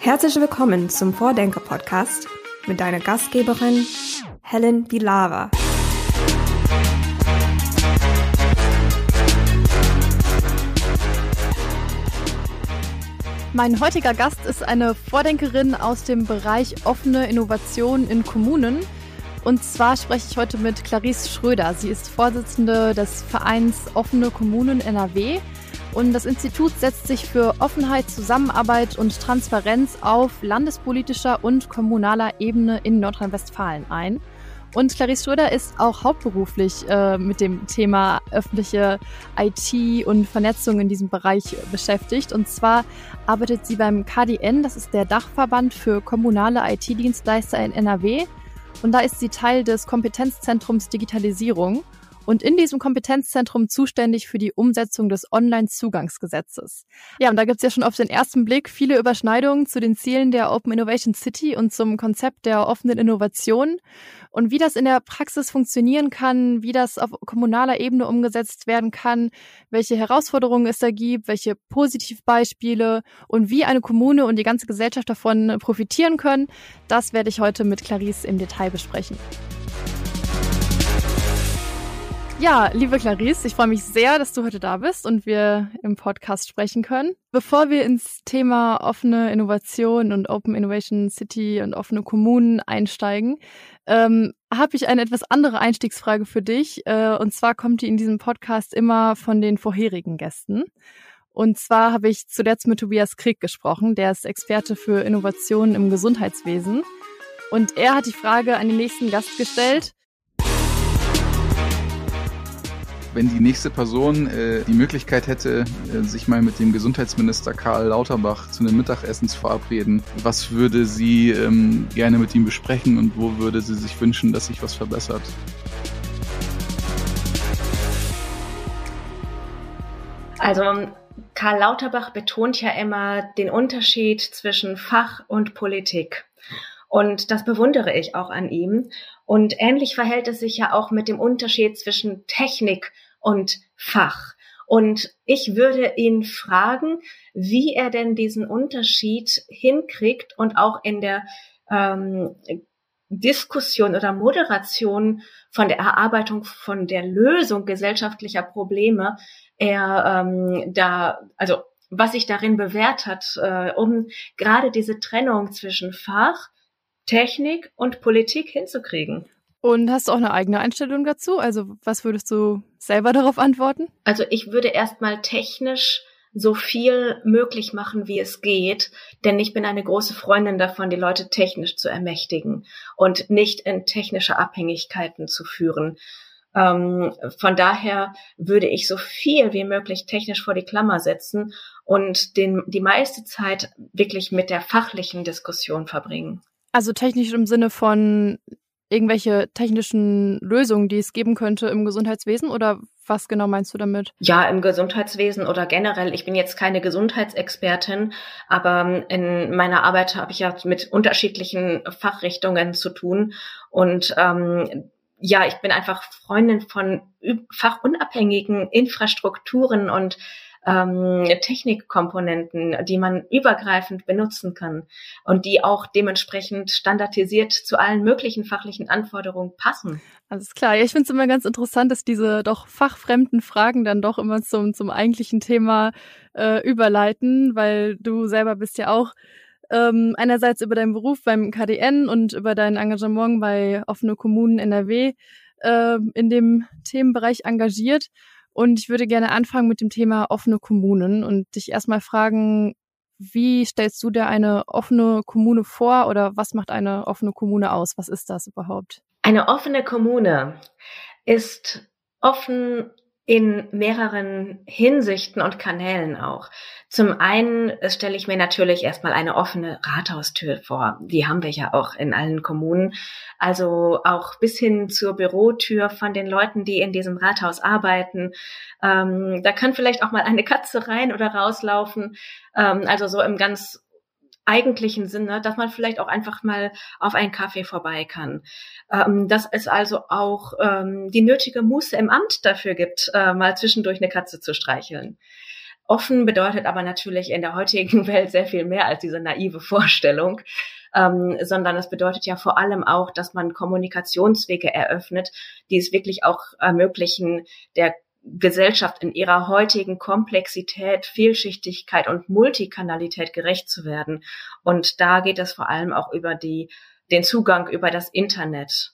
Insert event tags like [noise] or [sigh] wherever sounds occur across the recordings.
Herzlich willkommen zum Vordenker-Podcast mit deiner Gastgeberin Helen Vilava. Mein heutiger Gast ist eine Vordenkerin aus dem Bereich offene Innovation in Kommunen. Und zwar spreche ich heute mit Clarice Schröder. Sie ist Vorsitzende des Vereins Offene Kommunen NRW und das Institut setzt sich für Offenheit, Zusammenarbeit und Transparenz auf landespolitischer und kommunaler Ebene in Nordrhein-Westfalen ein. Und Clarice Schröder ist auch hauptberuflich äh, mit dem Thema öffentliche IT und Vernetzung in diesem Bereich beschäftigt. Und zwar arbeitet sie beim KDN, das ist der Dachverband für kommunale IT-Dienstleister in NRW. Und da ist sie Teil des Kompetenzzentrums Digitalisierung und in diesem Kompetenzzentrum zuständig für die Umsetzung des Online-Zugangsgesetzes. Ja, und da gibt's ja schon auf den ersten Blick viele Überschneidungen zu den Zielen der Open Innovation City und zum Konzept der offenen Innovation. Und wie das in der Praxis funktionieren kann, wie das auf kommunaler Ebene umgesetzt werden kann, welche Herausforderungen es da gibt, welche Positivbeispiele und wie eine Kommune und die ganze Gesellschaft davon profitieren können, das werde ich heute mit Clarice im Detail besprechen. Ja, liebe Clarice, ich freue mich sehr, dass du heute da bist und wir im Podcast sprechen können. Bevor wir ins Thema offene Innovation und Open Innovation City und offene Kommunen einsteigen, ähm, habe ich eine etwas andere Einstiegsfrage für dich. Äh, und zwar kommt die in diesem Podcast immer von den vorherigen Gästen. Und zwar habe ich zuletzt mit Tobias Krieg gesprochen, der ist Experte für Innovationen im Gesundheitswesen. Und er hat die Frage an den nächsten Gast gestellt, wenn die nächste Person äh, die Möglichkeit hätte, äh, sich mal mit dem Gesundheitsminister Karl Lauterbach zu einem Mittagessen zu verabreden, was würde sie ähm, gerne mit ihm besprechen und wo würde sie sich wünschen, dass sich was verbessert? Also Karl Lauterbach betont ja immer den Unterschied zwischen Fach und Politik. Und das bewundere ich auch an ihm. Und ähnlich verhält es sich ja auch mit dem Unterschied zwischen Technik und Fach. Und ich würde ihn fragen, wie er denn diesen Unterschied hinkriegt und auch in der ähm, Diskussion oder Moderation von der Erarbeitung von der Lösung gesellschaftlicher Probleme er ähm, da, also was sich darin bewährt hat, äh, um gerade diese Trennung zwischen Fach, Technik und Politik hinzukriegen. Und hast du auch eine eigene Einstellung dazu? Also was würdest du selber darauf antworten? Also ich würde erstmal technisch so viel möglich machen, wie es geht, denn ich bin eine große Freundin davon, die Leute technisch zu ermächtigen und nicht in technische Abhängigkeiten zu führen. Ähm, von daher würde ich so viel wie möglich technisch vor die Klammer setzen und den, die meiste Zeit wirklich mit der fachlichen Diskussion verbringen. Also technisch im Sinne von irgendwelche technischen Lösungen, die es geben könnte im Gesundheitswesen oder was genau meinst du damit? Ja, im Gesundheitswesen oder generell. Ich bin jetzt keine Gesundheitsexpertin, aber in meiner Arbeit habe ich ja mit unterschiedlichen Fachrichtungen zu tun und ähm, ja, ich bin einfach Freundin von fachunabhängigen Infrastrukturen und ähm, Technikkomponenten, die man übergreifend benutzen kann und die auch dementsprechend standardisiert zu allen möglichen fachlichen Anforderungen passen. Alles klar. Ja, ich finde es immer ganz interessant, dass diese doch fachfremden Fragen dann doch immer zum, zum eigentlichen Thema äh, überleiten, weil du selber bist ja auch ähm, einerseits über deinen Beruf beim KDN und über dein Engagement bei offene Kommunen NRW äh, in dem Themenbereich engagiert. Und ich würde gerne anfangen mit dem Thema offene Kommunen und dich erstmal fragen, wie stellst du dir eine offene Kommune vor oder was macht eine offene Kommune aus? Was ist das überhaupt? Eine offene Kommune ist offen in mehreren Hinsichten und Kanälen auch. Zum einen stelle ich mir natürlich erstmal eine offene Rathaustür vor. Die haben wir ja auch in allen Kommunen. Also auch bis hin zur Bürotür von den Leuten, die in diesem Rathaus arbeiten. Ähm, da kann vielleicht auch mal eine Katze rein oder rauslaufen. Ähm, also so im ganz eigentlichen Sinne, dass man vielleicht auch einfach mal auf einen Kaffee vorbei kann. Ähm, dass es also auch ähm, die nötige Muße im Amt dafür gibt, äh, mal zwischendurch eine Katze zu streicheln. Offen bedeutet aber natürlich in der heutigen [laughs] Welt sehr viel mehr als diese naive Vorstellung, ähm, sondern es bedeutet ja vor allem auch, dass man Kommunikationswege eröffnet, die es wirklich auch ermöglichen, der Gesellschaft in ihrer heutigen Komplexität, Vielschichtigkeit und Multikanalität gerecht zu werden. Und da geht es vor allem auch über die, den Zugang über das Internet,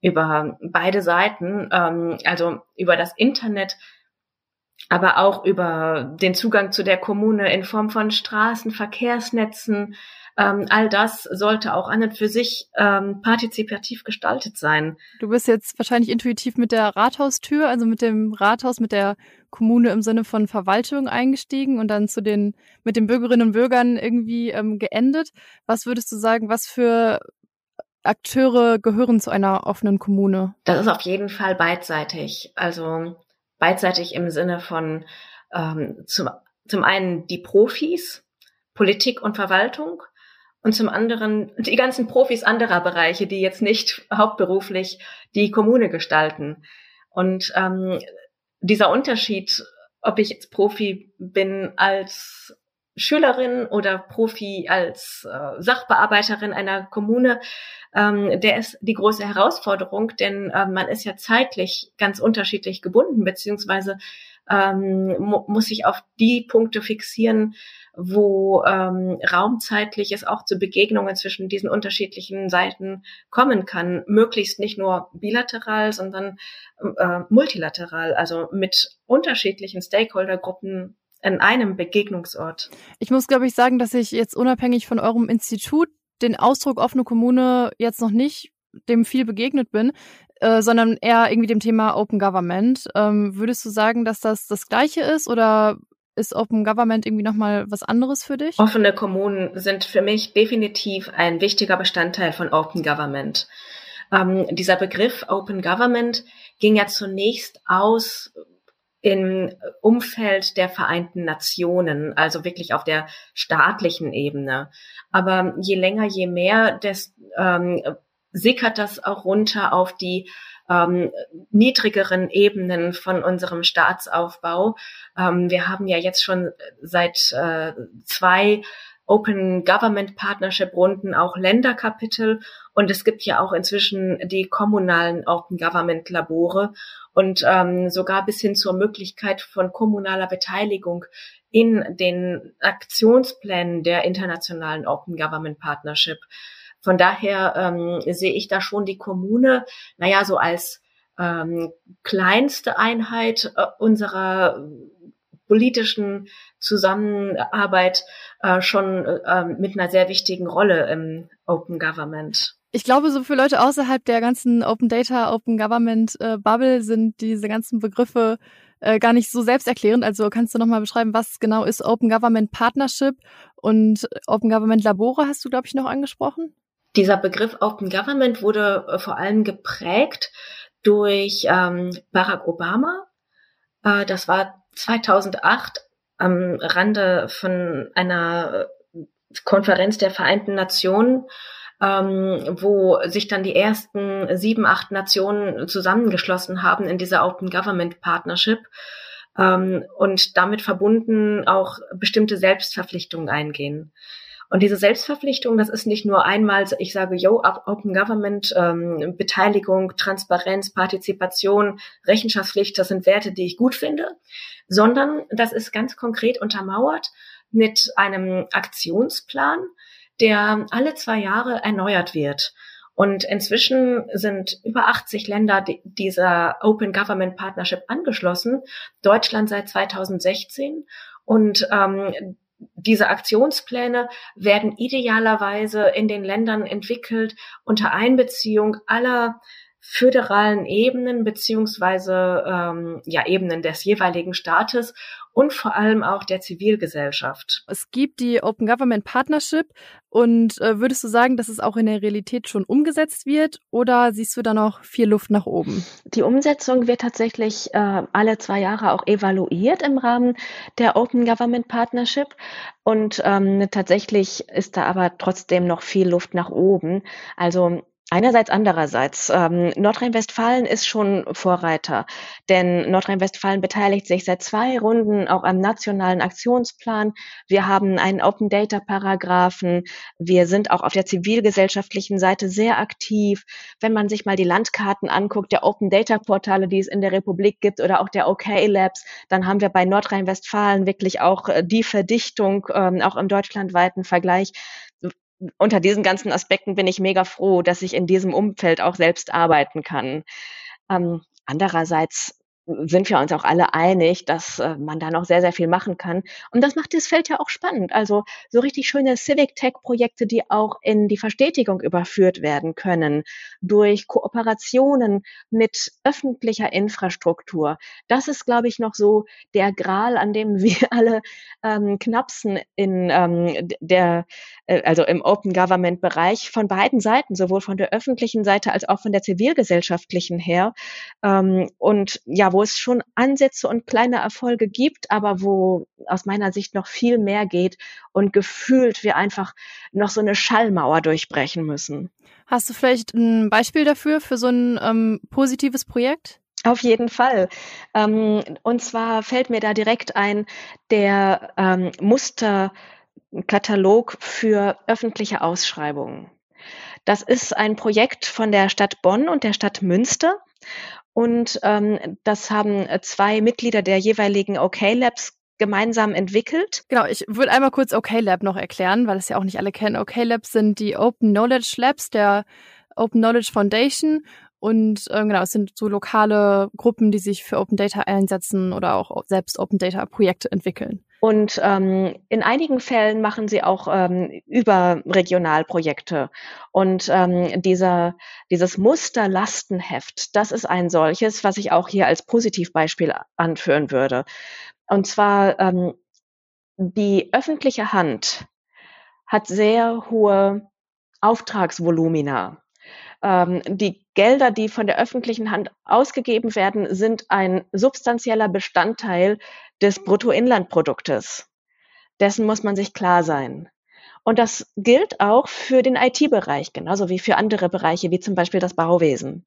über beide Seiten, ähm, also über das Internet, aber auch über den Zugang zu der Kommune in Form von Straßen, Verkehrsnetzen, ähm, all das sollte auch an und für sich ähm, partizipativ gestaltet sein. Du bist jetzt wahrscheinlich intuitiv mit der Rathaustür, also mit dem Rathaus, mit der Kommune im Sinne von Verwaltung eingestiegen und dann zu den mit den Bürgerinnen und Bürgern irgendwie ähm, geendet. Was würdest du sagen, was für Akteure gehören zu einer offenen Kommune? Das ist auf jeden Fall beidseitig. Also beidseitig im Sinne von ähm, zum, zum einen die Profis, Politik und Verwaltung und zum anderen die ganzen Profis anderer Bereiche, die jetzt nicht [laughs] hauptberuflich die Kommune gestalten. Und ähm, dieser Unterschied, ob ich jetzt Profi bin als Schülerin oder Profi als äh, Sachbearbeiterin einer Kommune, ähm, der ist die große Herausforderung, denn äh, man ist ja zeitlich ganz unterschiedlich gebunden, beziehungsweise ähm, mu muss sich auf die Punkte fixieren, wo ähm, raumzeitlich es auch zu Begegnungen zwischen diesen unterschiedlichen Seiten kommen kann, möglichst nicht nur bilateral, sondern äh, multilateral, also mit unterschiedlichen Stakeholdergruppen in einem Begegnungsort. Ich muss, glaube ich, sagen, dass ich jetzt unabhängig von eurem Institut den Ausdruck offene Kommune jetzt noch nicht dem viel begegnet bin, äh, sondern eher irgendwie dem Thema Open Government. Ähm, würdest du sagen, dass das das Gleiche ist oder ist Open Government irgendwie nochmal was anderes für dich? Offene Kommunen sind für mich definitiv ein wichtiger Bestandteil von Open Government. Ähm, dieser Begriff Open Government ging ja zunächst aus im Umfeld der Vereinten Nationen, also wirklich auf der staatlichen Ebene. Aber je länger, je mehr, des, ähm, sickert das auch runter auf die ähm, niedrigeren Ebenen von unserem Staatsaufbau. Ähm, wir haben ja jetzt schon seit äh, zwei Open Government Partnership Runden auch Länderkapitel und es gibt ja auch inzwischen die kommunalen Open Government Labore und ähm, sogar bis hin zur Möglichkeit von kommunaler Beteiligung in den Aktionsplänen der internationalen Open Government Partnership. Von daher ähm, sehe ich da schon die Kommune, naja, so als ähm, kleinste Einheit äh, unserer politischen Zusammenarbeit äh, schon äh, mit einer sehr wichtigen Rolle im Open Government. Ich glaube, so für Leute außerhalb der ganzen Open Data, Open Government äh, Bubble sind diese ganzen Begriffe äh, gar nicht so selbsterklärend. Also kannst du nochmal beschreiben, was genau ist Open Government Partnership und Open Government Labore hast du, glaube ich, noch angesprochen? Dieser Begriff Open Government wurde äh, vor allem geprägt durch ähm, Barack Obama. Äh, das war 2008 am Rande von einer äh, Konferenz der Vereinten Nationen, ähm, wo sich dann die ersten sieben, acht Nationen zusammengeschlossen haben in dieser Open Government Partnership ähm, und damit verbunden auch bestimmte Selbstverpflichtungen eingehen. Und diese Selbstverpflichtung, das ist nicht nur einmal, ich sage, yo, Open Government, ähm, Beteiligung, Transparenz, Partizipation, Rechenschaftspflicht, das sind Werte, die ich gut finde, sondern das ist ganz konkret untermauert mit einem Aktionsplan, der alle zwei Jahre erneuert wird. Und inzwischen sind über 80 Länder dieser Open Government Partnership angeschlossen, Deutschland seit 2016. Und ähm, diese Aktionspläne werden idealerweise in den Ländern entwickelt unter Einbeziehung aller föderalen Ebenen beziehungsweise ähm, ja Ebenen des jeweiligen Staates und vor allem auch der Zivilgesellschaft. Es gibt die Open Government Partnership und äh, würdest du sagen, dass es auch in der Realität schon umgesetzt wird oder siehst du da noch viel Luft nach oben? Die Umsetzung wird tatsächlich äh, alle zwei Jahre auch evaluiert im Rahmen der Open Government Partnership und ähm, tatsächlich ist da aber trotzdem noch viel Luft nach oben. Also Einerseits, andererseits. Ähm, Nordrhein-Westfalen ist schon Vorreiter, denn Nordrhein-Westfalen beteiligt sich seit zwei Runden auch am nationalen Aktionsplan. Wir haben einen Open Data Paragraphen. Wir sind auch auf der zivilgesellschaftlichen Seite sehr aktiv. Wenn man sich mal die Landkarten anguckt, der Open Data Portale, die es in der Republik gibt oder auch der OK Labs, dann haben wir bei Nordrhein-Westfalen wirklich auch äh, die Verdichtung, ähm, auch im deutschlandweiten Vergleich unter diesen ganzen Aspekten bin ich mega froh, dass ich in diesem Umfeld auch selbst arbeiten kann. Ähm, andererseits sind wir uns auch alle einig, dass äh, man da noch sehr, sehr viel machen kann. Und das macht das Feld ja auch spannend. Also so richtig schöne Civic Tech-Projekte, die auch in die Verstetigung überführt werden können durch Kooperationen mit öffentlicher Infrastruktur. Das ist, glaube ich, noch so der Gral, an dem [laughs] wir alle ähm, knapsen in ähm, der, äh, also im Open Government Bereich von beiden Seiten, sowohl von der öffentlichen Seite als auch von der zivilgesellschaftlichen her. Ähm, und ja, wo es schon Ansätze und kleine Erfolge gibt, aber wo aus meiner Sicht noch viel mehr geht und gefühlt wir einfach noch so eine Schallmauer durchbrechen müssen. Hast du vielleicht ein Beispiel dafür, für so ein ähm, positives Projekt? Auf jeden Fall. Ähm, und zwar fällt mir da direkt ein der ähm, Musterkatalog für öffentliche Ausschreibungen. Das ist ein Projekt von der Stadt Bonn und der Stadt Münster. Und ähm, das haben äh, zwei Mitglieder der jeweiligen OK Labs gemeinsam entwickelt. Genau, ich würde einmal kurz OK Lab noch erklären, weil es ja auch nicht alle kennen. OK Labs sind die Open Knowledge Labs der Open Knowledge Foundation und ähm, genau, es sind so lokale Gruppen, die sich für Open Data einsetzen oder auch selbst Open Data Projekte entwickeln. Und ähm, in einigen Fällen machen sie auch ähm, überregional Projekte. Und ähm, dieser, dieses Musterlastenheft, das ist ein solches, was ich auch hier als Positivbeispiel anführen würde. Und zwar ähm, die öffentliche Hand hat sehr hohe Auftragsvolumina. Ähm, die Gelder, die von der öffentlichen Hand ausgegeben werden, sind ein substanzieller Bestandteil des Bruttoinlandproduktes. Dessen muss man sich klar sein. Und das gilt auch für den IT-Bereich, genauso wie für andere Bereiche, wie zum Beispiel das Bauwesen.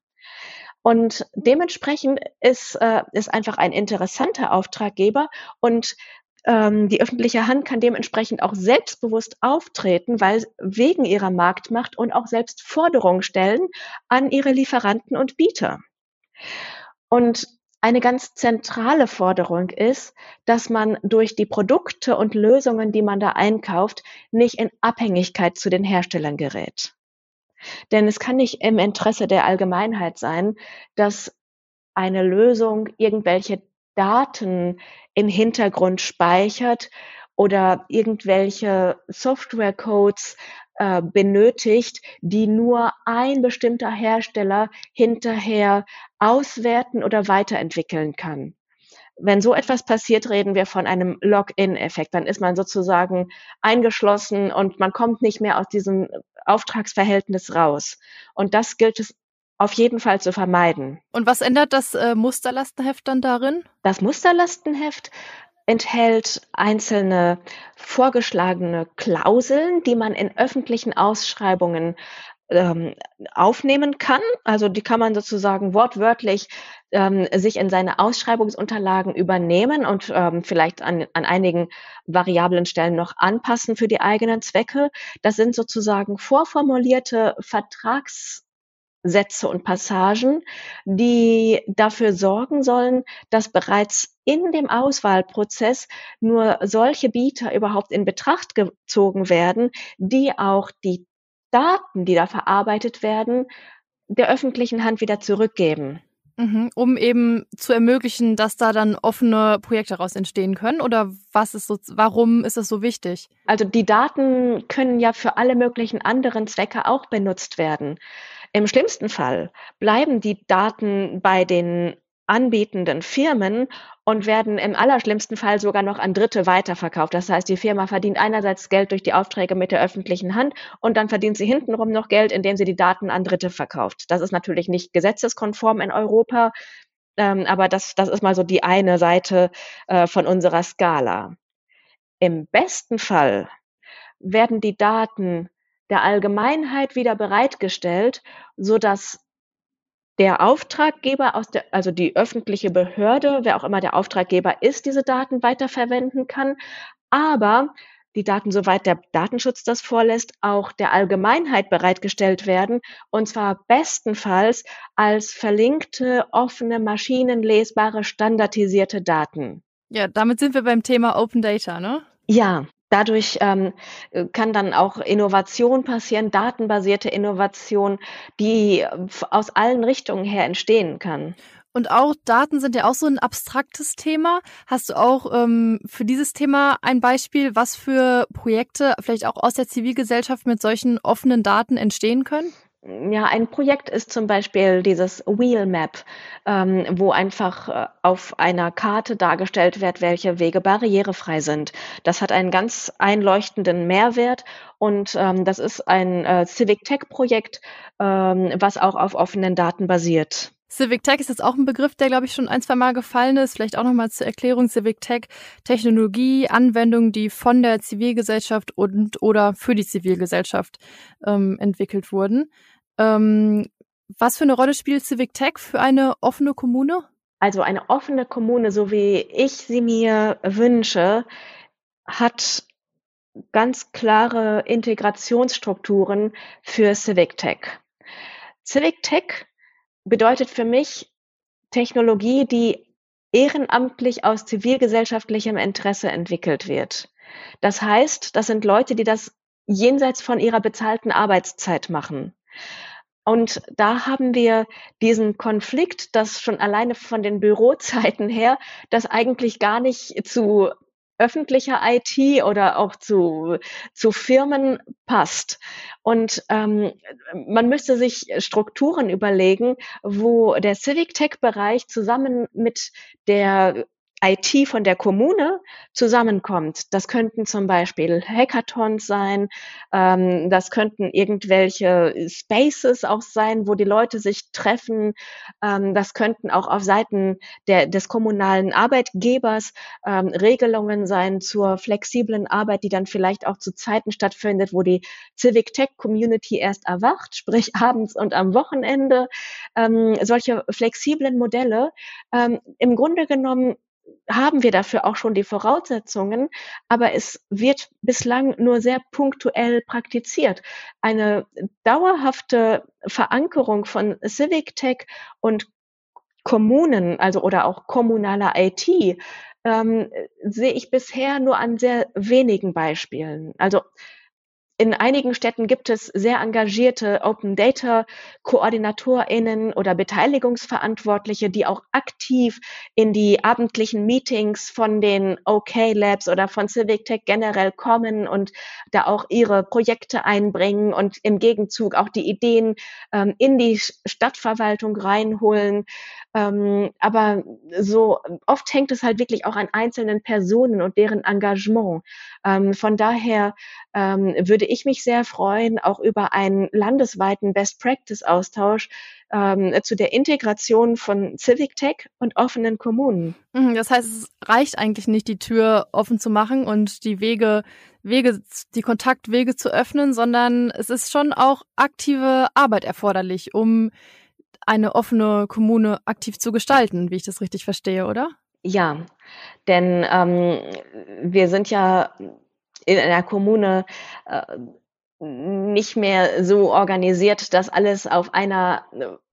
Und dementsprechend ist, äh, ist einfach ein interessanter Auftraggeber und ähm, die öffentliche Hand kann dementsprechend auch selbstbewusst auftreten, weil wegen ihrer Marktmacht und auch selbst Forderungen stellen an ihre Lieferanten und Bieter. Und eine ganz zentrale Forderung ist, dass man durch die Produkte und Lösungen, die man da einkauft, nicht in Abhängigkeit zu den Herstellern gerät. Denn es kann nicht im Interesse der Allgemeinheit sein, dass eine Lösung irgendwelche Daten im Hintergrund speichert oder irgendwelche Softwarecodes äh, benötigt, die nur ein bestimmter Hersteller hinterher auswerten oder weiterentwickeln kann. Wenn so etwas passiert, reden wir von einem Login-Effekt. Dann ist man sozusagen eingeschlossen und man kommt nicht mehr aus diesem Auftragsverhältnis raus. Und das gilt es auf jeden Fall zu vermeiden. Und was ändert das äh, Musterlastenheft dann darin? Das Musterlastenheft enthält einzelne vorgeschlagene Klauseln, die man in öffentlichen Ausschreibungen ähm, aufnehmen kann. Also die kann man sozusagen wortwörtlich ähm, sich in seine Ausschreibungsunterlagen übernehmen und ähm, vielleicht an, an einigen variablen Stellen noch anpassen für die eigenen Zwecke. Das sind sozusagen vorformulierte Vertrags Sätze und Passagen, die dafür sorgen sollen, dass bereits in dem Auswahlprozess nur solche Bieter überhaupt in Betracht gezogen werden, die auch die Daten, die da verarbeitet werden, der öffentlichen Hand wieder zurückgeben. Mhm, um eben zu ermöglichen, dass da dann offene Projekte daraus entstehen können? Oder was ist so, warum ist das so wichtig? Also die Daten können ja für alle möglichen anderen Zwecke auch benutzt werden. Im schlimmsten Fall bleiben die Daten bei den anbietenden Firmen und werden im allerschlimmsten Fall sogar noch an Dritte weiterverkauft. Das heißt, die Firma verdient einerseits Geld durch die Aufträge mit der öffentlichen Hand und dann verdient sie hintenrum noch Geld, indem sie die Daten an Dritte verkauft. Das ist natürlich nicht gesetzeskonform in Europa, ähm, aber das, das ist mal so die eine Seite äh, von unserer Skala. Im besten Fall werden die Daten der Allgemeinheit wieder bereitgestellt, so dass der Auftraggeber aus der, also die öffentliche Behörde, wer auch immer der Auftraggeber ist, diese Daten weiterverwenden kann, aber die Daten, soweit der Datenschutz das vorlässt, auch der Allgemeinheit bereitgestellt werden, und zwar bestenfalls als verlinkte, offene, maschinenlesbare, standardisierte Daten. Ja, damit sind wir beim Thema Open Data, ne? Ja, Dadurch ähm, kann dann auch Innovation passieren, datenbasierte Innovation, die aus allen Richtungen her entstehen kann. Und auch Daten sind ja auch so ein abstraktes Thema. Hast du auch ähm, für dieses Thema ein Beispiel, was für Projekte vielleicht auch aus der Zivilgesellschaft mit solchen offenen Daten entstehen können? Ja, ein Projekt ist zum Beispiel dieses Wheel Map, ähm, wo einfach äh, auf einer Karte dargestellt wird, welche Wege barrierefrei sind. Das hat einen ganz einleuchtenden Mehrwert und ähm, das ist ein äh, Civic Tech Projekt, ähm, was auch auf offenen Daten basiert. Civic Tech ist jetzt auch ein Begriff, der, glaube ich, schon ein, zwei Mal gefallen ist. Vielleicht auch nochmal zur Erklärung. Civic Tech, Technologie, Anwendungen, die von der Zivilgesellschaft und oder für die Zivilgesellschaft ähm, entwickelt wurden. Ähm, was für eine Rolle spielt Civic Tech für eine offene Kommune? Also eine offene Kommune, so wie ich sie mir wünsche, hat ganz klare Integrationsstrukturen für Civic Tech. Civic Tech bedeutet für mich Technologie, die ehrenamtlich aus zivilgesellschaftlichem Interesse entwickelt wird. Das heißt, das sind Leute, die das jenseits von ihrer bezahlten Arbeitszeit machen. Und da haben wir diesen Konflikt, dass schon alleine von den Bürozeiten her, das eigentlich gar nicht zu öffentlicher IT oder auch zu, zu Firmen passt. Und ähm, man müsste sich Strukturen überlegen, wo der Civic Tech-Bereich zusammen mit der IT von der Kommune zusammenkommt. Das könnten zum Beispiel Hackathons sein, ähm, das könnten irgendwelche Spaces auch sein, wo die Leute sich treffen. Ähm, das könnten auch auf Seiten der, des kommunalen Arbeitgebers ähm, Regelungen sein zur flexiblen Arbeit, die dann vielleicht auch zu Zeiten stattfindet, wo die Civic Tech Community erst erwacht, [laughs] sprich abends und am Wochenende. Ähm, solche flexiblen Modelle. Ähm, Im Grunde genommen haben wir dafür auch schon die Voraussetzungen, aber es wird bislang nur sehr punktuell praktiziert. Eine dauerhafte Verankerung von Civic Tech und Kommunen, also oder auch kommunaler IT, ähm, sehe ich bisher nur an sehr wenigen Beispielen. Also in einigen Städten gibt es sehr engagierte Open Data KoordinatorInnen oder Beteiligungsverantwortliche, die auch aktiv in die abendlichen Meetings von den OK Labs oder von Civic Tech generell kommen und da auch ihre Projekte einbringen und im Gegenzug auch die Ideen ähm, in die Stadtverwaltung reinholen. Ähm, aber so oft hängt es halt wirklich auch an einzelnen Personen und deren Engagement. Ähm, von daher ähm, würde ich mich sehr freuen, auch über einen landesweiten Best Practice Austausch ähm, zu der Integration von Civic Tech und offenen Kommunen. Mhm, das heißt, es reicht eigentlich nicht, die Tür offen zu machen und die Wege Wege, die Kontaktwege zu öffnen, sondern es ist schon auch aktive Arbeit erforderlich, um eine offene Kommune aktiv zu gestalten, wie ich das richtig verstehe, oder? Ja, denn ähm, wir sind ja in einer Kommune äh, nicht mehr so organisiert, dass alles auf einer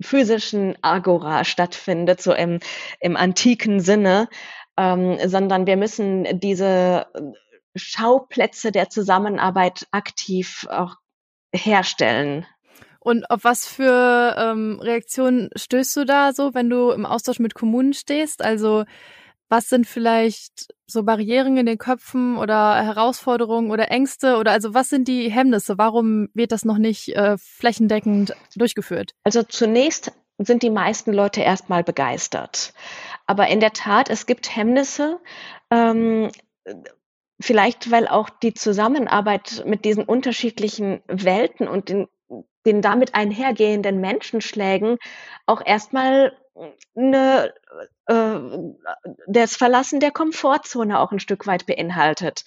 physischen Agora stattfindet, so im, im antiken Sinne, ähm, sondern wir müssen diese Schauplätze der Zusammenarbeit aktiv auch herstellen. Und auf was für ähm, Reaktionen stößt du da so, wenn du im Austausch mit Kommunen stehst? Also was sind vielleicht so Barrieren in den Köpfen oder Herausforderungen oder Ängste oder also was sind die Hemmnisse? Warum wird das noch nicht äh, flächendeckend durchgeführt? Also zunächst sind die meisten Leute erstmal begeistert. Aber in der Tat, es gibt Hemmnisse. Ähm, vielleicht weil auch die Zusammenarbeit mit diesen unterschiedlichen Welten und den den damit einhergehenden Menschenschlägen auch erstmal eine, äh, das Verlassen der Komfortzone auch ein Stück weit beinhaltet.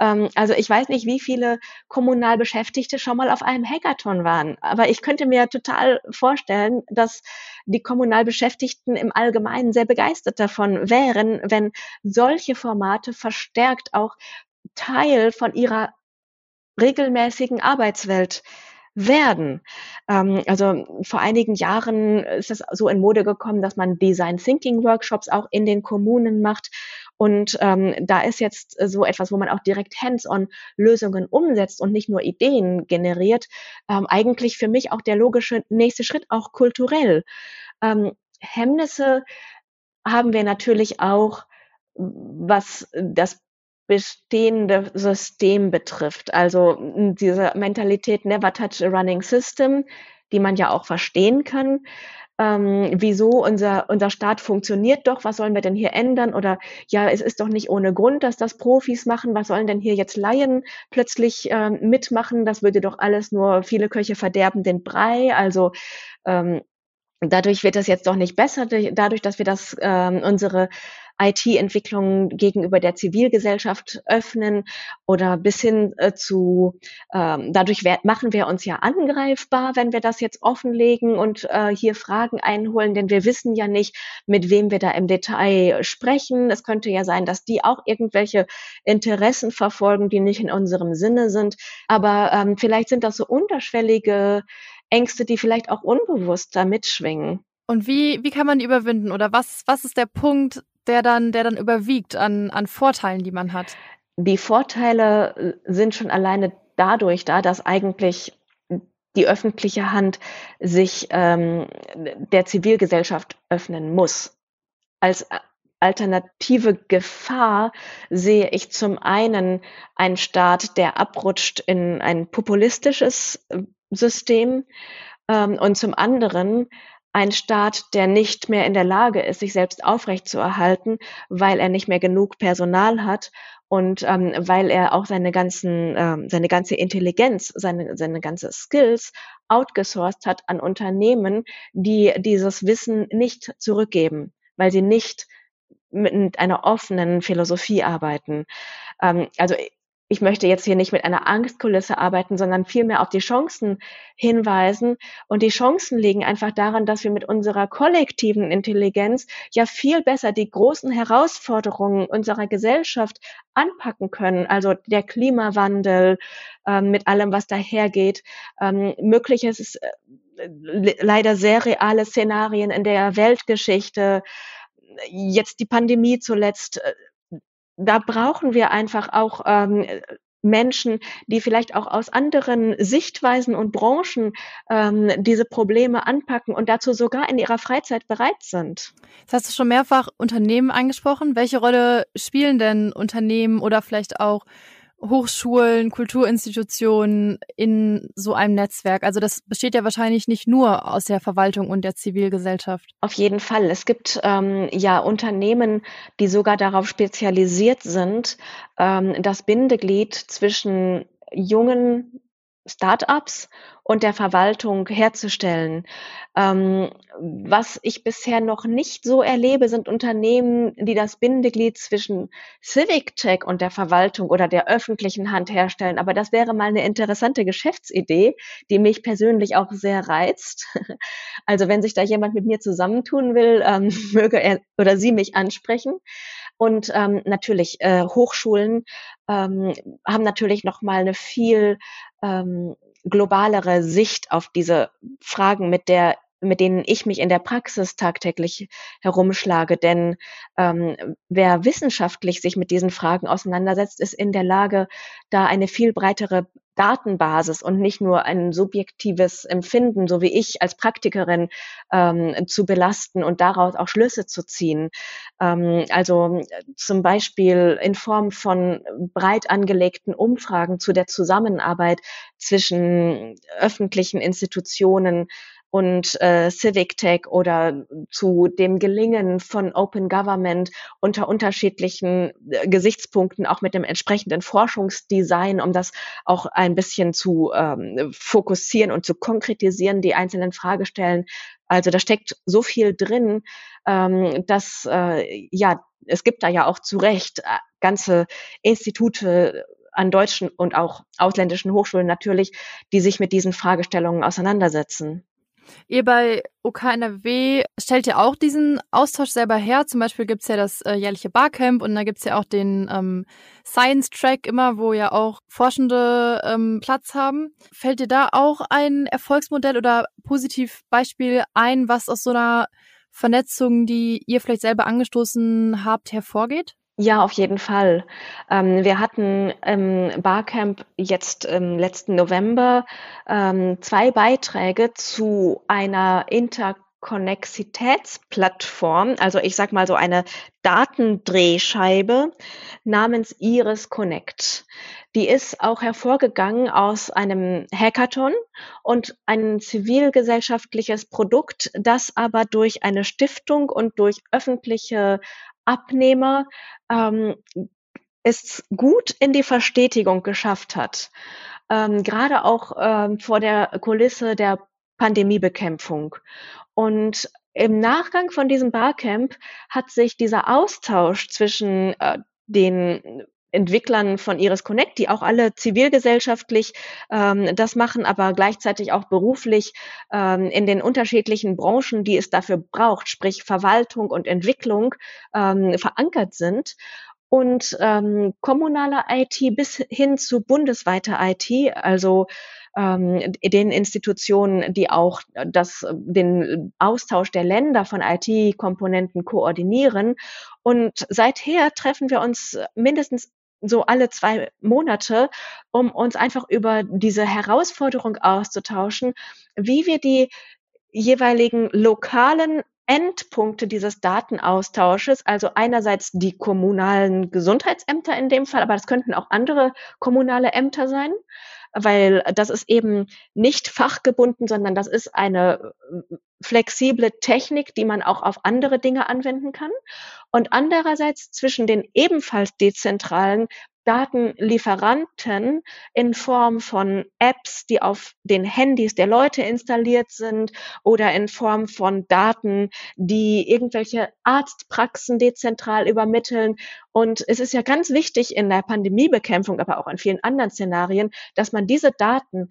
Ähm, also ich weiß nicht, wie viele Kommunalbeschäftigte schon mal auf einem Hackathon waren, aber ich könnte mir total vorstellen, dass die Kommunalbeschäftigten im Allgemeinen sehr begeistert davon wären, wenn solche Formate verstärkt auch Teil von ihrer regelmäßigen Arbeitswelt werden. Ähm, also vor einigen Jahren ist es so in Mode gekommen, dass man Design Thinking Workshops auch in den Kommunen macht. Und ähm, da ist jetzt so etwas, wo man auch direkt hands-on Lösungen umsetzt und nicht nur Ideen generiert, ähm, eigentlich für mich auch der logische nächste Schritt, auch kulturell. Ähm, Hemmnisse haben wir natürlich auch, was das bestehende System betrifft. Also diese Mentalität Never Touch a Running System, die man ja auch verstehen kann. Ähm, wieso unser, unser Staat funktioniert doch, was sollen wir denn hier ändern? Oder ja, es ist doch nicht ohne Grund, dass das Profis machen, was sollen denn hier jetzt Laien plötzlich ähm, mitmachen? Das würde doch alles nur viele Köche verderben den Brei. Also ähm, dadurch wird es jetzt doch nicht besser, dadurch, dass wir das ähm, unsere IT-Entwicklungen gegenüber der Zivilgesellschaft öffnen oder bis hin äh, zu, ähm, dadurch machen wir uns ja angreifbar, wenn wir das jetzt offenlegen und äh, hier Fragen einholen, denn wir wissen ja nicht, mit wem wir da im Detail sprechen. Es könnte ja sein, dass die auch irgendwelche Interessen verfolgen, die nicht in unserem Sinne sind. Aber ähm, vielleicht sind das so unterschwellige Ängste, die vielleicht auch unbewusst da mitschwingen. Und wie, wie kann man die überwinden? Oder was, was ist der Punkt, der dann, der dann überwiegt an, an Vorteilen, die man hat? Die Vorteile äh, sind schon alleine dadurch da, dass eigentlich die öffentliche Hand sich ähm, der Zivilgesellschaft öffnen muss. Als alternative Gefahr sehe ich zum einen einen Staat, der abrutscht in ein populistisches äh, System ähm, und zum anderen ein Staat, der nicht mehr in der Lage ist, sich selbst aufrechtzuerhalten, weil er nicht mehr genug Personal hat und ähm, weil er auch seine ganzen, ähm, seine ganze Intelligenz, seine, seine ganze Skills outgesourced hat an Unternehmen, die dieses Wissen nicht zurückgeben, weil sie nicht mit einer offenen Philosophie arbeiten. Ähm, also ich möchte jetzt hier nicht mit einer Angstkulisse arbeiten, sondern vielmehr auf die Chancen hinweisen. Und die Chancen liegen einfach daran, dass wir mit unserer kollektiven Intelligenz ja viel besser die großen Herausforderungen unserer Gesellschaft anpacken können. Also der Klimawandel ähm, mit allem, was dahergeht, ähm, mögliches äh, leider sehr reale Szenarien in der Weltgeschichte, jetzt die Pandemie zuletzt, äh, da brauchen wir einfach auch ähm, Menschen, die vielleicht auch aus anderen Sichtweisen und Branchen ähm, diese Probleme anpacken und dazu sogar in ihrer Freizeit bereit sind. Das hast du schon mehrfach Unternehmen angesprochen. Welche Rolle spielen denn Unternehmen oder vielleicht auch Hochschulen, Kulturinstitutionen in so einem Netzwerk? Also das besteht ja wahrscheinlich nicht nur aus der Verwaltung und der Zivilgesellschaft. Auf jeden Fall. Es gibt ähm, ja Unternehmen, die sogar darauf spezialisiert sind, ähm, das Bindeglied zwischen jungen Startups und der Verwaltung herzustellen. Ähm, was ich bisher noch nicht so erlebe, sind Unternehmen, die das Bindeglied zwischen Civic Tech und der Verwaltung oder der öffentlichen Hand herstellen. Aber das wäre mal eine interessante Geschäftsidee, die mich persönlich auch sehr reizt. [laughs] Also wenn sich da jemand mit mir zusammentun will, ähm, [laughs] möge er oder sie mich ansprechen. Und ähm, natürlich äh, Hochschulen ähm, haben natürlich noch mal eine viel ähm, globalere Sicht auf diese Fragen, mit der mit denen ich mich in der Praxis tagtäglich herumschlage. Denn ähm, wer wissenschaftlich sich mit diesen Fragen auseinandersetzt, ist in der Lage, da eine viel breitere Datenbasis und nicht nur ein subjektives Empfinden, so wie ich als Praktikerin, ähm, zu belasten und daraus auch Schlüsse zu ziehen. Ähm, also zum Beispiel in Form von breit angelegten Umfragen zu der Zusammenarbeit zwischen öffentlichen Institutionen, und äh, Civic Tech oder zu dem Gelingen von Open Government unter unterschiedlichen äh, Gesichtspunkten, auch mit dem entsprechenden Forschungsdesign, um das auch ein bisschen zu ähm, fokussieren und zu konkretisieren, die einzelnen Fragestellen Also da steckt so viel drin, ähm, dass äh, ja, es gibt da ja auch zu Recht äh, ganze Institute an deutschen und auch ausländischen Hochschulen natürlich, die sich mit diesen Fragestellungen auseinandersetzen. Ihr bei OKNRW stellt ja auch diesen Austausch selber her. Zum Beispiel gibt's ja das äh, jährliche Barcamp und da gibt's ja auch den ähm, Science Track immer, wo ja auch Forschende ähm, Platz haben. Fällt dir da auch ein Erfolgsmodell oder Positivbeispiel ein, was aus so einer Vernetzung, die ihr vielleicht selber angestoßen habt, hervorgeht? Ja, auf jeden Fall. Ähm, wir hatten im Barcamp jetzt im letzten November ähm, zwei Beiträge zu einer Interkonnexitätsplattform, also ich sag mal so eine Datendrehscheibe namens Iris Connect. Die ist auch hervorgegangen aus einem Hackathon und ein zivilgesellschaftliches Produkt, das aber durch eine Stiftung und durch öffentliche Abnehmer ähm, es gut in die Verstetigung geschafft hat. Ähm, gerade auch ähm, vor der Kulisse der Pandemiebekämpfung. Und im Nachgang von diesem Barcamp hat sich dieser Austausch zwischen äh, den Entwicklern von Iris Connect, die auch alle zivilgesellschaftlich ähm, das machen, aber gleichzeitig auch beruflich ähm, in den unterschiedlichen Branchen, die es dafür braucht, sprich Verwaltung und Entwicklung, ähm, verankert sind und ähm, kommunaler IT bis hin zu bundesweiter IT, also ähm, den Institutionen, die auch das, den Austausch der Länder von IT-Komponenten koordinieren. Und seither treffen wir uns mindestens so alle zwei Monate, um uns einfach über diese Herausforderung auszutauschen, wie wir die jeweiligen lokalen Endpunkte dieses Datenaustausches, also einerseits die kommunalen Gesundheitsämter in dem Fall, aber das könnten auch andere kommunale Ämter sein, weil das ist eben nicht fachgebunden, sondern das ist eine äh, flexible Technik, die man auch auf andere Dinge anwenden kann. Und andererseits zwischen den ebenfalls dezentralen Datenlieferanten in Form von Apps, die auf den Handys der Leute installiert sind oder in Form von Daten, die irgendwelche Arztpraxen dezentral übermitteln. Und es ist ja ganz wichtig in der Pandemiebekämpfung, aber auch in vielen anderen Szenarien, dass man diese Daten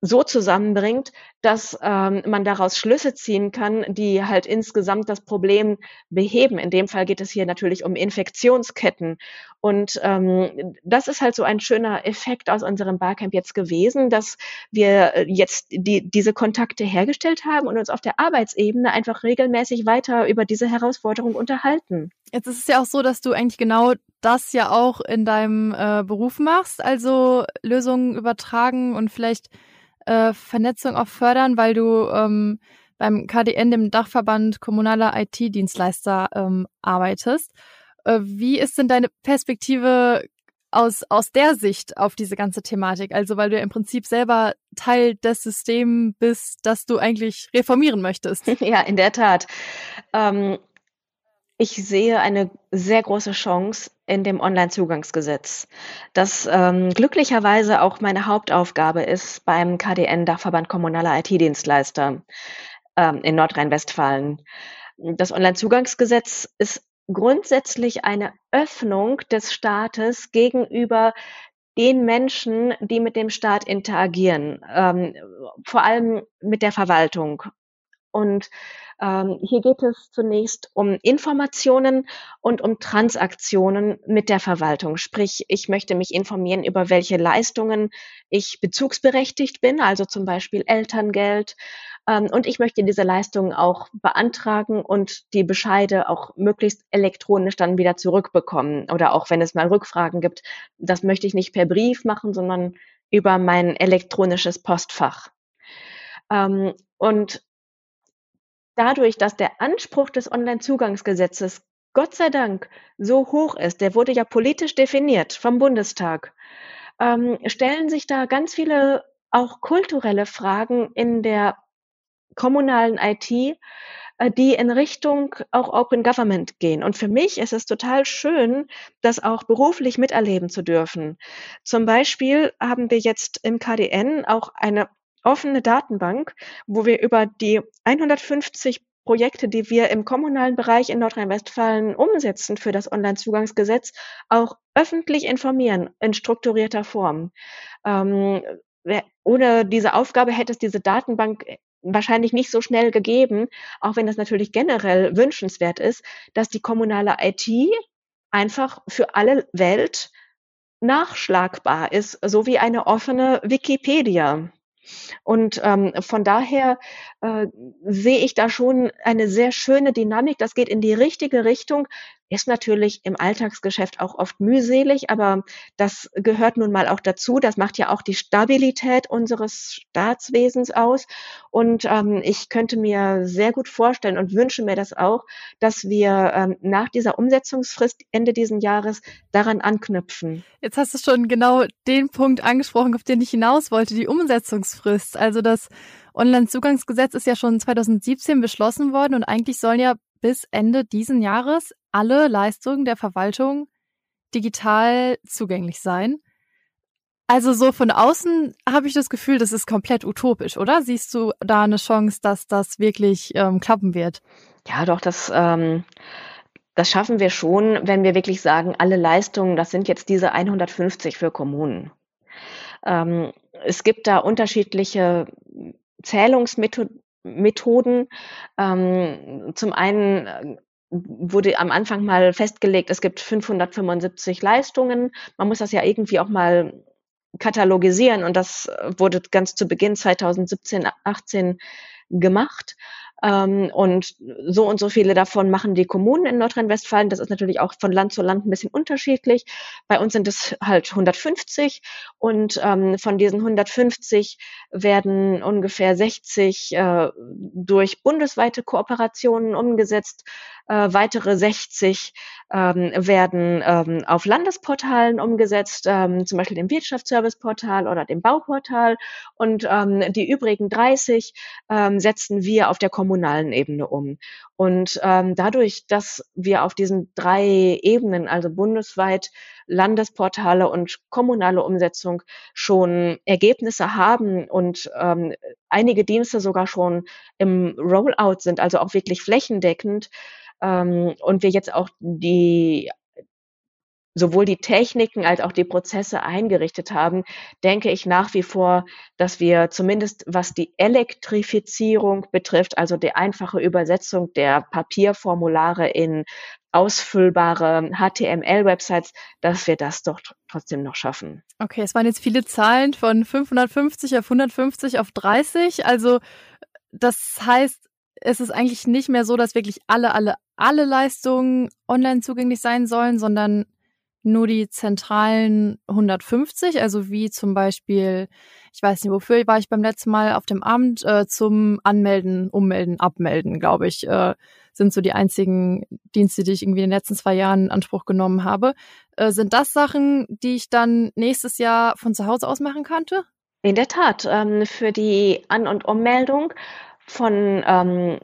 so zusammenbringt, dass ähm, man daraus Schlüsse ziehen kann, die halt insgesamt das Problem beheben. In dem Fall geht es hier natürlich um Infektionsketten. Und ähm, das ist halt so ein schöner Effekt aus unserem Barcamp jetzt gewesen, dass wir jetzt die, diese Kontakte hergestellt haben und uns auf der Arbeitsebene einfach regelmäßig weiter über diese Herausforderung unterhalten. Jetzt ist es ja auch so, dass du eigentlich genau das ja auch in deinem äh, Beruf machst, also Lösungen übertragen und vielleicht äh, Vernetzung auch fördern, weil du ähm, beim KDN, dem Dachverband kommunaler IT-Dienstleister, ähm, arbeitest. Äh, wie ist denn deine Perspektive aus, aus der Sicht auf diese ganze Thematik? Also, weil du ja im Prinzip selber Teil des Systems bist, das du eigentlich reformieren möchtest. [laughs] Ja, in der Tat. Ähm, ich sehe eine sehr große Chance in dem Onlinezugangsgesetz, das ähm, glücklicherweise auch meine Hauptaufgabe ist beim KDN Dachverband Kommunaler IT-Dienstleister ähm, in Nordrhein-Westfalen. Das Onlinezugangsgesetz ist grundsätzlich eine Öffnung des Staates gegenüber den Menschen, die mit dem Staat interagieren, ähm, vor allem mit der Verwaltung. Und ähm, hier geht es zunächst um Informationen und um Transaktionen mit der Verwaltung. Sprich, ich möchte mich informieren über welche Leistungen ich bezugsberechtigt bin, also zum Beispiel Elterngeld. Ähm, und ich möchte diese Leistungen auch beantragen und die Bescheide auch möglichst elektronisch dann wieder zurückbekommen. Oder auch wenn es mal Rückfragen gibt, das möchte ich nicht per Brief machen, sondern über mein elektronisches Postfach. Ähm, und dadurch, dass der Anspruch des Onlinezugangsgesetzes Gott sei Dank so hoch ist, der wurde ja politisch definiert vom Bundestag, ähm, stellen sich da ganz viele auch kulturelle Fragen in der kommunalen IT, äh, die in Richtung auch Open Government gehen. Und für mich ist es total schön, das auch beruflich miterleben zu dürfen. Zum Beispiel haben wir jetzt im KDN auch eine offene Datenbank, wo wir über die 150 Projekte, die wir im kommunalen Bereich in Nordrhein-Westfalen umsetzen für das Onlinezugangsgesetz, auch öffentlich informieren in strukturierter Form. Ähm, ohne diese Aufgabe hätte es diese Datenbank wahrscheinlich nicht so schnell gegeben, auch wenn das natürlich generell wünschenswert ist, dass die kommunale IT einfach für alle Welt nachschlagbar ist, so wie eine offene Wikipedia. Und ähm, von daher äh, sehe ich da schon eine sehr schöne Dynamik. Das geht in die richtige Richtung. Ist natürlich im Alltagsgeschäft auch oft mühselig, aber das gehört nun mal auch dazu. Das macht ja auch die Stabilität unseres Staatswesens aus. Und ähm, ich könnte mir sehr gut vorstellen und wünsche mir das auch, dass wir ähm, nach dieser Umsetzungsfrist Ende diesen Jahres daran anknüpfen. Jetzt hast du schon genau den Punkt angesprochen, auf den ich hinaus wollte, die Umsetzungsfrist. Also das Onlinezugangsgesetz ist ja schon 2017 beschlossen worden und eigentlich sollen ja bis Ende diesen Jahres alle Leistungen der Verwaltung digital zugänglich sein. Also so von außen habe ich das Gefühl, das ist komplett utopisch, oder? Siehst du da eine Chance, dass das wirklich ähm, klappen wird? Ja, doch, das, ähm, das schaffen wir schon, wenn wir wirklich sagen, alle Leistungen, das sind jetzt diese 150 für Kommunen. Ähm, es gibt da unterschiedliche Zählungsmethoden. Ähm, zum einen äh, wurde am Anfang mal festgelegt, es gibt 575 Leistungen. Man muss das ja irgendwie auch mal katalogisieren und das wurde ganz zu Beginn 2017, 18 gemacht. Ähm, und so und so viele davon machen die Kommunen in Nordrhein-Westfalen. Das ist natürlich auch von Land zu Land ein bisschen unterschiedlich. Bei uns sind es halt 150 und ähm, von diesen 150 werden ungefähr 60 äh, durch bundesweite Kooperationen umgesetzt. Äh, weitere 60 ähm, werden ähm, auf Landesportalen umgesetzt, ähm, zum Beispiel dem Wirtschaftsserviceportal oder dem Bauportal. Und ähm, die übrigen 30 ähm, setzen wir auf der kommunalen Ebene um. Und ähm, dadurch, dass wir auf diesen drei Ebenen, also bundesweit Landesportale und kommunale Umsetzung schon Ergebnisse haben und ähm, einige Dienste sogar schon im Rollout sind, also auch wirklich flächendeckend, ähm, und wir jetzt auch die sowohl die Techniken als auch die Prozesse eingerichtet haben, denke ich nach wie vor, dass wir zumindest was die Elektrifizierung betrifft, also die einfache Übersetzung der Papierformulare in ausfüllbare HTML-Websites, dass wir das doch trotzdem noch schaffen. Okay, es waren jetzt viele Zahlen von 550 auf 150 auf 30. Also das heißt, es ist eigentlich nicht mehr so, dass wirklich alle, alle, alle Leistungen online zugänglich sein sollen, sondern nur die zentralen 150, also wie zum Beispiel, ich weiß nicht, wofür war ich beim letzten Mal auf dem Amt, äh, zum Anmelden, Ummelden, Abmelden, glaube ich, äh, sind so die einzigen Dienste, die ich irgendwie in den letzten zwei Jahren in Anspruch genommen habe. Äh, sind das Sachen, die ich dann nächstes Jahr von zu Hause aus machen könnte? In der Tat, ähm, für die An- und Ummeldung von ähm,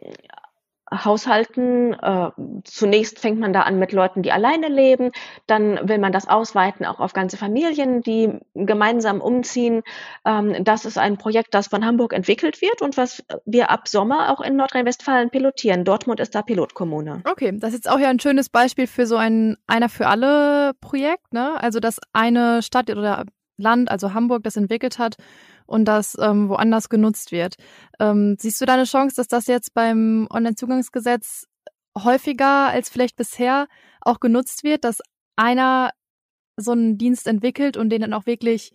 Haushalten. Äh, zunächst fängt man da an mit Leuten, die alleine leben. Dann will man das ausweiten auch auf ganze Familien, die gemeinsam umziehen. Ähm, das ist ein Projekt, das von Hamburg entwickelt wird und was wir ab Sommer auch in Nordrhein-Westfalen pilotieren. Dortmund ist da Pilotkommune. Okay, das ist jetzt auch ja ein schönes Beispiel für so ein einer für alle Projekt. Ne? Also dass eine Stadt oder Land, also Hamburg, das entwickelt hat und das ähm, woanders genutzt wird. Ähm, siehst du da eine Chance, dass das jetzt beim Onlinezugangsgesetz häufiger als vielleicht bisher auch genutzt wird, dass einer so einen Dienst entwickelt und den dann auch wirklich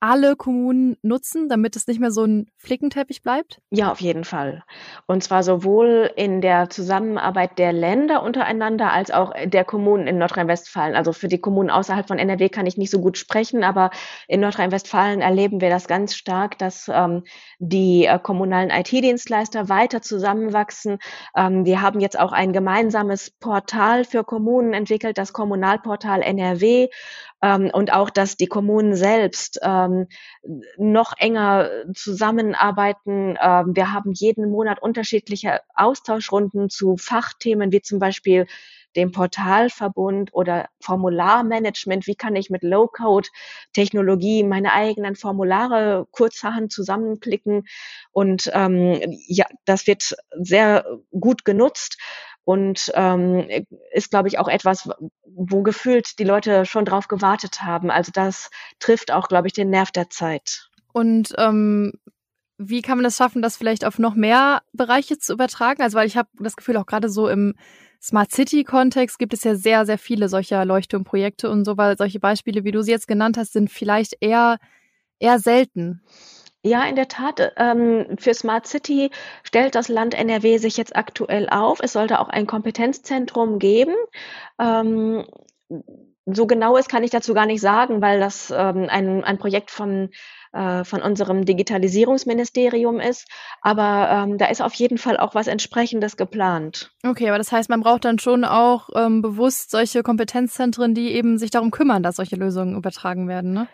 alle Kommunen nutzen, damit es nicht mehr so ein Flickenteppich bleibt? Ja, auf jeden Fall. Und zwar sowohl in der Zusammenarbeit der Länder untereinander als auch der Kommunen in Nordrhein-Westfalen. Also für die Kommunen außerhalb von NRW kann ich nicht so gut sprechen, aber in Nordrhein-Westfalen erleben wir das ganz stark, dass ähm, die äh, kommunalen IT-Dienstleister weiter zusammenwachsen. Ähm, wir haben jetzt auch ein gemeinsames Portal für Kommunen entwickelt, das Kommunalportal NRW, ähm, und auch, dass die Kommunen selbst ähm, noch enger zusammenarbeiten. Ähm, wir haben jeden Monat unterschiedliche Austauschrunden zu Fachthemen wie zum Beispiel dem Portalverbund oder Formularmanagement. Wie kann ich mit Low-Code-Technologie meine eigenen Formulare kurzerhand zusammenklicken? Und ähm, ja, das wird sehr gut genutzt und ähm, ist, glaube ich, auch etwas, wo gefühlt die Leute schon drauf gewartet haben. Also das trifft auch, glaube ich, den Nerv der Zeit. Und ähm, wie kann man es schaffen, das vielleicht auf noch mehr Bereiche zu übertragen? Also weil ich habe das Gefühl, auch gerade so im Smart City-Kontext gibt es ja sehr, sehr viele solcher Leuchtturmprojekte und so, weil solche Beispiele, wie du sie jetzt genannt hast, sind vielleicht eher, eher selten. Ja, in der Tat. Ähm, für Smart City stellt das Land NRW sich jetzt aktuell auf. Es sollte auch ein Kompetenzzentrum geben. Ähm, so genau ist, kann ich dazu gar nicht sagen, weil das ähm, ein, ein Projekt von, äh, von unserem Digitalisierungsministerium ist. Aber ähm, da ist auf jeden Fall auch was entsprechendes geplant. Okay, aber das heißt, man braucht dann schon auch ähm, bewusst solche Kompetenzzentren, die eben sich darum kümmern, dass solche Lösungen übertragen werden, ne?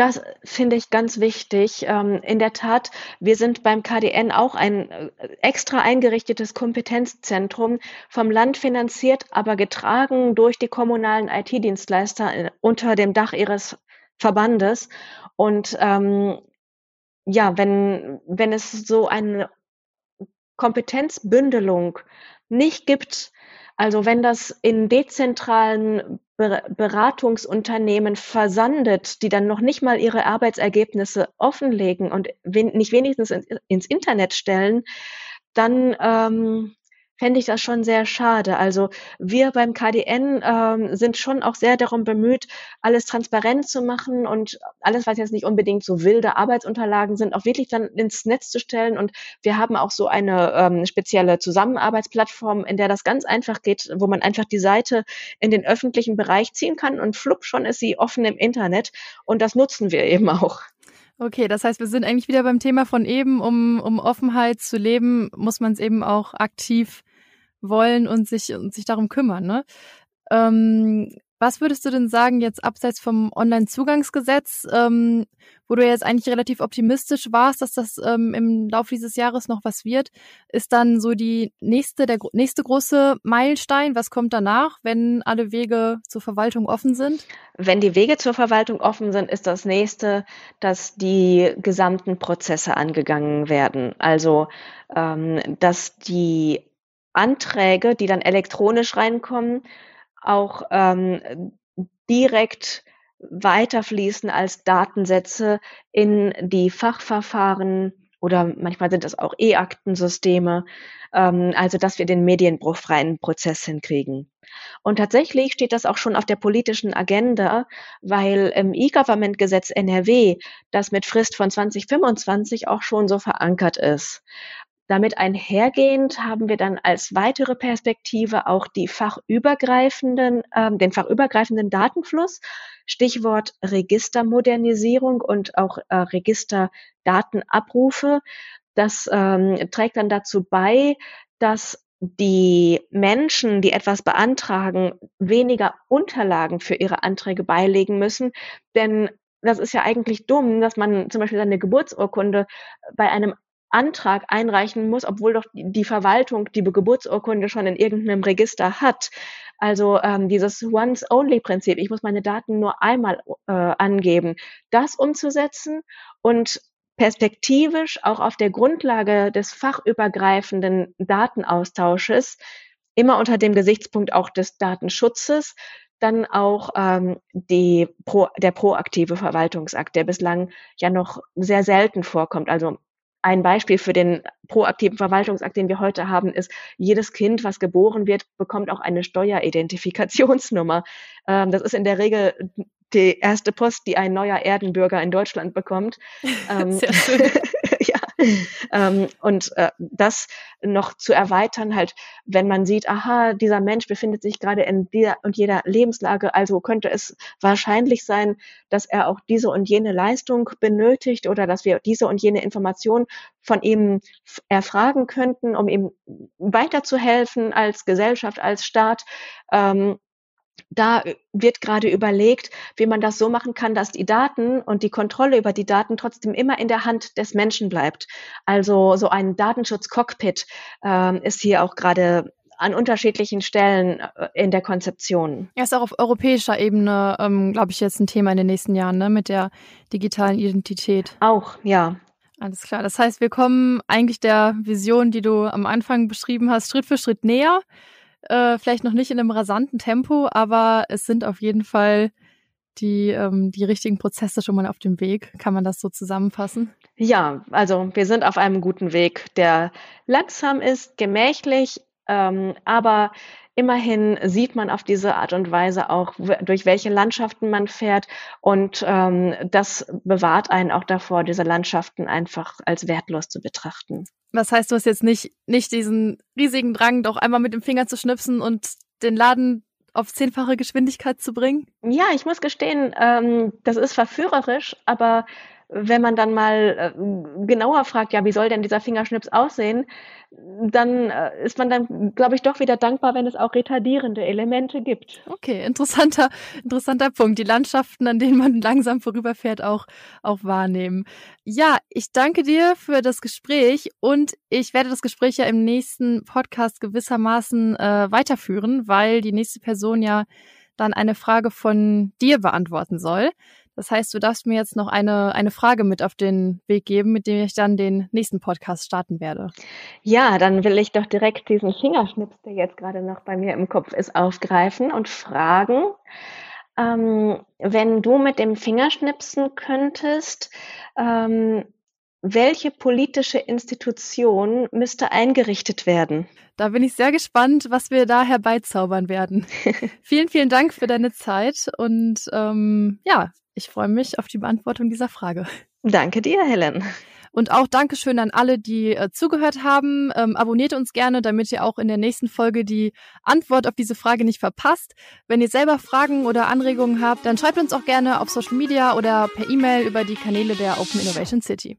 Das finde ich ganz wichtig. Ähm, in der Tat, wir sind beim KDN auch ein äh, extra eingerichtetes Kompetenzzentrum, vom Land finanziert, aber getragen durch die kommunalen IT-Dienstleister äh, unter dem Dach ihres Verbandes. Und ähm, ja, wenn, wenn es so eine Kompetenzbündelung nicht gibt, also wenn das in dezentralen Beratungsunternehmen versandet, die dann noch nicht mal ihre Arbeitsergebnisse offenlegen und nicht wenigstens ins Internet stellen, dann ähm, fände ich das schon sehr schade. Also wir beim KDN ähm, sind schon auch sehr darum bemüht, alles transparent zu machen und alles, was jetzt nicht unbedingt so wilde Arbeitsunterlagen sind, auch wirklich dann ins Netz zu stellen. Und wir haben auch so eine ähm, spezielle Zusammenarbeitsplattform, in der das ganz einfach geht, wo man einfach die Seite in den öffentlichen Bereich ziehen kann und flupp schon ist sie offen im Internet. Und das nutzen wir eben auch. Okay, das heißt, wir sind eigentlich wieder beim Thema von eben, um, um Offenheit zu leben, muss man es eben auch aktiv wollen und sich, und sich darum kümmern. Ne? Ähm, was würdest du denn sagen, jetzt abseits vom Online-Zugangsgesetz, ähm, wo du jetzt eigentlich relativ optimistisch warst, dass das ähm, im Laufe dieses Jahres noch was wird, ist dann so die nächste, der nächste große Meilenstein? Was kommt danach, wenn alle Wege zur Verwaltung offen sind? Wenn die Wege zur Verwaltung offen sind, ist das nächste, dass die gesamten Prozesse angegangen werden. Also, ähm, dass die Anträge, die dann elektronisch reinkommen, auch ähm, direkt weiterfließen als Datensätze in die Fachverfahren oder manchmal sind es auch E-Aktensysteme, ähm, also dass wir den medienbruchfreien Prozess hinkriegen. Und tatsächlich steht das auch schon auf der politischen Agenda, weil im E-Government-Gesetz NRW das mit Frist von 2025 auch schon so verankert ist. Damit einhergehend haben wir dann als weitere Perspektive auch die fachübergreifenden, äh, den fachübergreifenden Datenfluss, Stichwort Registermodernisierung und auch äh, Registerdatenabrufe. Das ähm, trägt dann dazu bei, dass die Menschen, die etwas beantragen, weniger Unterlagen für ihre Anträge beilegen müssen. Denn das ist ja eigentlich dumm, dass man zum Beispiel seine Geburtsurkunde bei einem Antrag einreichen muss, obwohl doch die Verwaltung die Geburtsurkunde schon in irgendeinem Register hat. Also ähm, dieses Once-Only-Prinzip, ich muss meine Daten nur einmal äh, angeben, das umzusetzen und perspektivisch auch auf der Grundlage des fachübergreifenden Datenaustausches, immer unter dem Gesichtspunkt auch des Datenschutzes, dann auch ähm, die pro, der proaktive Verwaltungsakt, der bislang ja noch sehr selten vorkommt. Also ein Beispiel für den proaktiven Verwaltungsakt, den wir heute haben, ist, jedes Kind, was geboren wird, bekommt auch eine Steueridentifikationsnummer. Ähm, das ist in der Regel die erste Post, die ein neuer Erdenbürger in Deutschland bekommt. [laughs] Ähm, Sehr schön. [laughs] [laughs] Ähm, und äh, das noch zu erweitern, halt, wenn man sieht, aha, dieser Mensch befindet sich gerade in dieser und jeder Lebenslage, also könnte es wahrscheinlich sein, dass er auch diese und jene Leistung benötigt oder dass wir diese und jene Information von ihm erfragen könnten, um ihm weiterzuhelfen als Gesellschaft, als Staat. Ähm, da wird gerade überlegt, wie man das so machen kann, dass die Daten und die Kontrolle über die Daten trotzdem immer in der Hand des Menschen bleibt. Also so ein Datenschutz-Cockpit äh, ist hier auch gerade an unterschiedlichen Stellen äh, in der Konzeption. Ja, ist auch auf europäischer Ebene, ähm, glaube ich, jetzt ein Thema in den nächsten Jahren, ne, mit der digitalen Identität. Auch, ja. Alles klar. Das heißt, wir kommen eigentlich der Vision, die du am Anfang beschrieben hast, Schritt für Schritt näher. Äh, vielleicht noch nicht in einem rasanten Tempo, aber es sind auf jeden Fall die, ähm, die richtigen Prozesse schon mal auf dem Weg. Kann man das so zusammenfassen? Ja, also wir sind auf einem guten Weg, der langsam ist, gemächlich, ähm, aber immerhin sieht man auf diese Art und Weise auch, durch welche Landschaften man fährt. Und ähm, das bewahrt einen auch davor, diese Landschaften einfach als wertlos zu betrachten. Was heißt, du hast jetzt nicht, nicht diesen riesigen Drang, doch einmal mit dem Finger zu schnipsen und den Laden auf zehnfache Geschwindigkeit zu bringen? Ja, ich muss gestehen, ähm, das ist verführerisch, aber wenn man dann mal äh, genauer fragt, ja, wie soll denn dieser Fingerschnips aussehen, dann äh, ist man dann, glaube ich, doch wieder dankbar, wenn es auch retardierende Elemente gibt. Okay, interessanter, interessanter Punkt. Die Landschaften, an denen man langsam vorüberfährt, auch, auch wahrnehmen. Ja, ich danke dir für das Gespräch und ich werde das Gespräch ja im nächsten Podcast gewissermaßen äh, weiterführen, weil die nächste Person ja dann eine Frage von dir beantworten soll. Das heißt, du darfst mir jetzt noch eine, eine Frage mit auf den Weg geben, mit dem ich dann den nächsten Podcast starten werde. Ja, dann will ich doch direkt diesen Fingerschnips, der jetzt gerade noch bei mir im Kopf ist, aufgreifen und fragen, ähm, wenn du mit dem Fingerschnipsen könntest, ähm, welche politische Institution müsste eingerichtet werden? Da bin ich sehr gespannt, was wir da herbeizaubern werden. [laughs] vielen, vielen Dank für deine Zeit und ähm, ja, ich freue mich auf die Beantwortung dieser Frage. Danke dir, Helen. Und auch Dankeschön an alle, die äh, zugehört haben. Ähm, abonniert uns gerne, damit ihr auch in der nächsten Folge die Antwort auf diese Frage nicht verpasst. Wenn ihr selber Fragen oder Anregungen habt, dann schreibt uns auch gerne auf Social Media oder per E-Mail über die Kanäle der Open Innovation City.